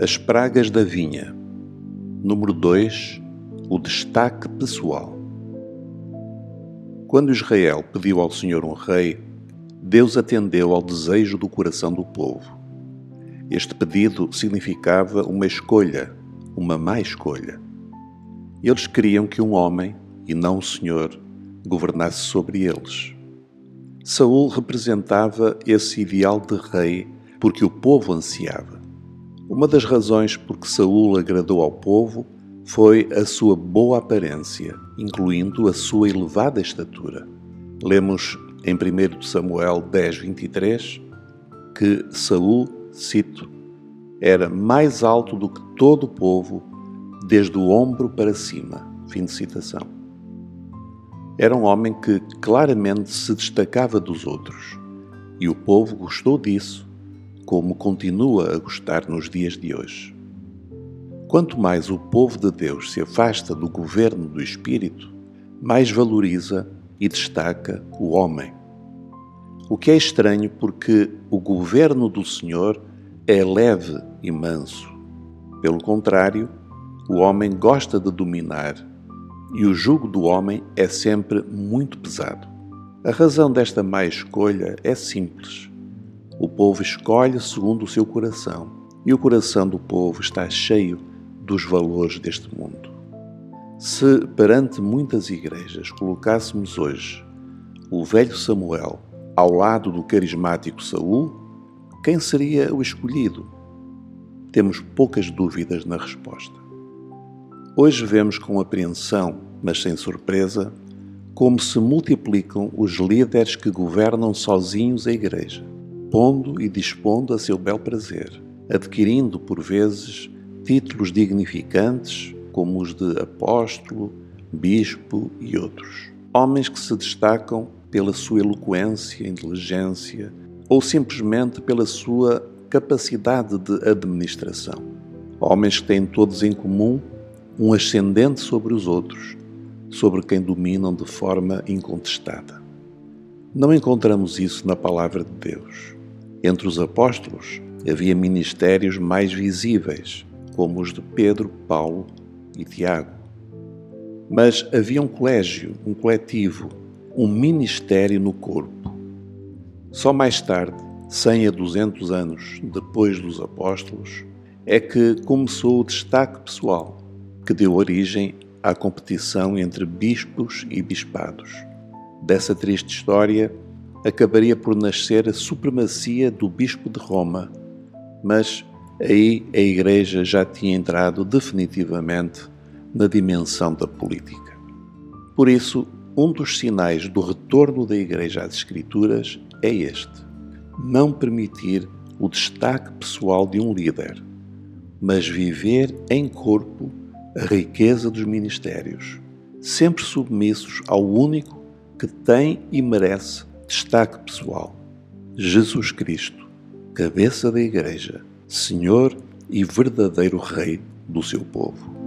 As pragas da vinha. Número 2. O destaque pessoal. Quando Israel pediu ao Senhor um rei, Deus atendeu ao desejo do coração do povo. Este pedido significava uma escolha, uma má escolha. Eles queriam que um homem, e não o Senhor, governasse sobre eles. Saul representava esse ideal de rei porque o povo ansiava. Uma das razões por que Saul agradou ao povo foi a sua boa aparência, incluindo a sua elevada estatura. Lemos em 1 Samuel 10, 23 que Saul, cito, era mais alto do que todo o povo, desde o ombro para cima. Fim de citação. Era um homem que claramente se destacava dos outros, e o povo gostou disso como continua a gostar nos dias de hoje. Quanto mais o povo de Deus se afasta do governo do Espírito, mais valoriza e destaca o homem. O que é estranho porque o governo do Senhor é leve e manso. Pelo contrário, o homem gosta de dominar e o jugo do homem é sempre muito pesado. A razão desta má escolha é simples. O povo escolhe segundo o seu coração, e o coração do povo está cheio dos valores deste mundo. Se perante muitas igrejas colocássemos hoje o velho Samuel ao lado do carismático Saul, quem seria o escolhido? Temos poucas dúvidas na resposta. Hoje vemos com apreensão, mas sem surpresa, como se multiplicam os líderes que governam sozinhos a igreja pondo e dispondo a seu bel prazer, adquirindo por vezes títulos dignificantes como os de apóstolo, bispo e outros. Homens que se destacam pela sua eloquência, inteligência ou simplesmente pela sua capacidade de administração. Homens que têm todos em comum um ascendente sobre os outros, sobre quem dominam de forma incontestada. Não encontramos isso na palavra de Deus. Entre os apóstolos havia ministérios mais visíveis, como os de Pedro, Paulo e Tiago. Mas havia um colégio, um coletivo, um ministério no corpo. Só mais tarde, 100 a 200 anos depois dos apóstolos, é que começou o destaque pessoal, que deu origem à competição entre bispos e bispados. Dessa triste história, acabaria por nascer a supremacia do Bispo de Roma, mas aí a Igreja já tinha entrado definitivamente na dimensão da política. Por isso, um dos sinais do retorno da Igreja às Escrituras é este: não permitir o destaque pessoal de um líder, mas viver em corpo a riqueza dos ministérios, sempre submissos ao único que tem e merece Destaque pessoal: Jesus Cristo, cabeça da Igreja, Senhor e verdadeiro Rei do seu povo.